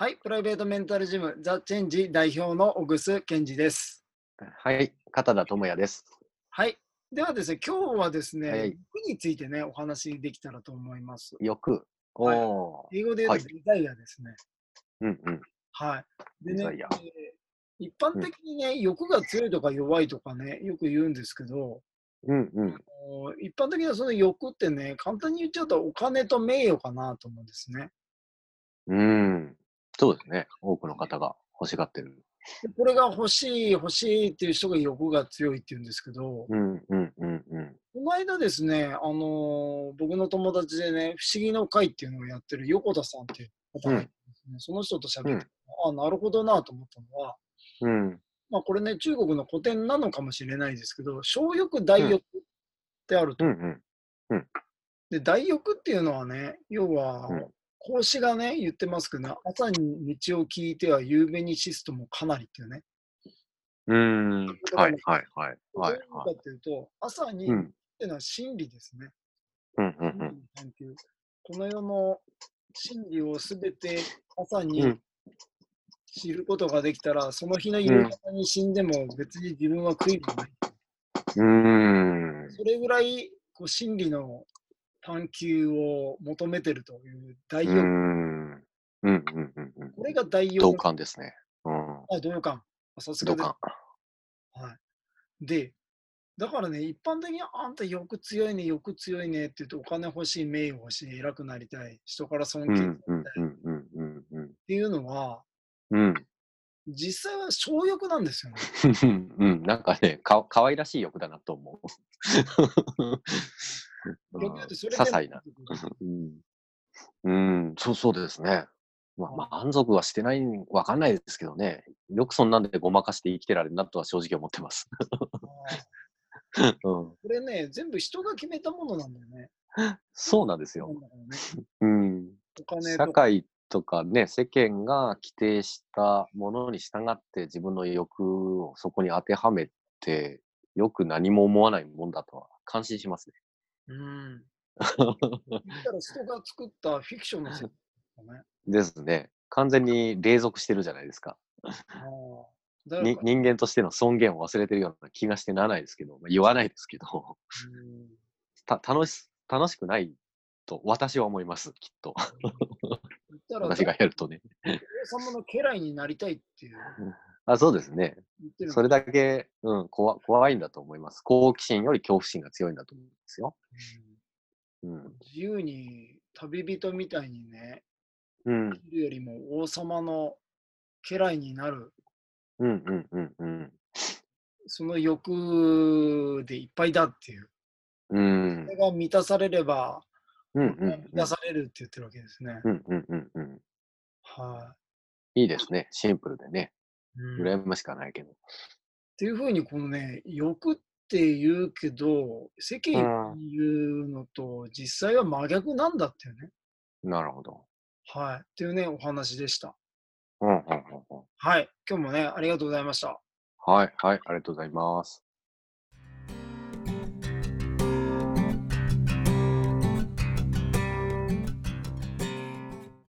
はい、プライベートメンタルジムザ・チェンジ代表の小楠健二です。はい、片田智也です。はい、ではですね、今日はですね、はい欲についてね、お話できたらと思います。欲。おはい英語で言うとはいデザイアですね。うんうん。はい。でねえー一般的にね、欲が強いとか弱いとかね、よく言うんですけど、うんうん。お一般的なその欲ってね、簡単に言っちゃうとお金と名誉かなと思うんですね。うん。そうですね。多くの方が欲しがってる。でこれが欲しい、欲しいっていう人が欲が強いって言うんですけど、うんうんうんうん。この間ですね、あのー僕の友達でね、不思議の会っていうのをやってる横田さんっていう方がいてですね、その人と喋って、あなるほどなと思ったのは、うんまあこれね、中国の古典なのかもしれないですけど、小欲、大欲ってあると。うんうん。で、大欲っていうのはね、要はうん、孔子がね、言ってますけど、朝に道を聞いては夕べにシストもかなりっていうね。うん。はいはいはい。どうはいいうい。かっていうと、朝にっうんていうのは真理ですね。うんうん探求この世の真理をすべて朝うにん知ることができたら、その日の夕方に死んでも別に自分は悔いがない。うん。うそれぐらいこう真理の探求を求めてるという大。欲。うんうんうんうん。これが大欲。同感ですね。うん。あ、同感。あさすが。同感。はい。で、だからね、一般的にあんた欲強いね、欲強いねって言うと、お金欲しい、名誉欲しい、偉くなりたい、人から尊う敬されんうんたいっうんうんうんうん。ていうのは、うん。実際は小欲なんですよね。うん、なんかね、か可愛らしい欲だなと思う。些細な。うん、うん、そうそうですね。まあ、満足はしてない、わかんないですけどね。よくそんなんでごまかして生きてられるなとは正直思ってます。これね、全部人が決めたものなんだよね。そうなんですよ。うん。社会とかね、世間が規定したものに従って自分の欲をそこに当てはめて、よく何も思わないもんだとは感心しますね。うん。たら人が作ったフィクションの世界だね。ですね。完全に隷属してるじゃないですか。に人間としての尊厳を忘れてるような気がしてならないですけど、まあ、言わないですけど、うんた楽し楽しくないと私は思います、きっと。言ったら、私がやるとね。王様の家来になりたいっていうあそうですね。それだけ、うん、怖怖いんだと思います。好奇心より恐怖心が強いんだと思うんですよ。うん。うん自由に旅人みたいにね、うん。るよりも王様の家来になる、うん。うん。うん。うん。その欲でいっぱいだっていう。うんそれ。が満たされれば、うん。うん。満たされるって言ってるわけですね。うん。うん。うん。うん。はいいですね。シンプルでね。羨ましかないけど。ていうふうに、このね、欲って言うけど、世間に言うのと実際は真逆なんだっていうね。なるほど。はい。っていうね、お話でした。うん。うん。うん。うんはい。今日もね、ありがとうございました。はい。はい。ありがとうございます。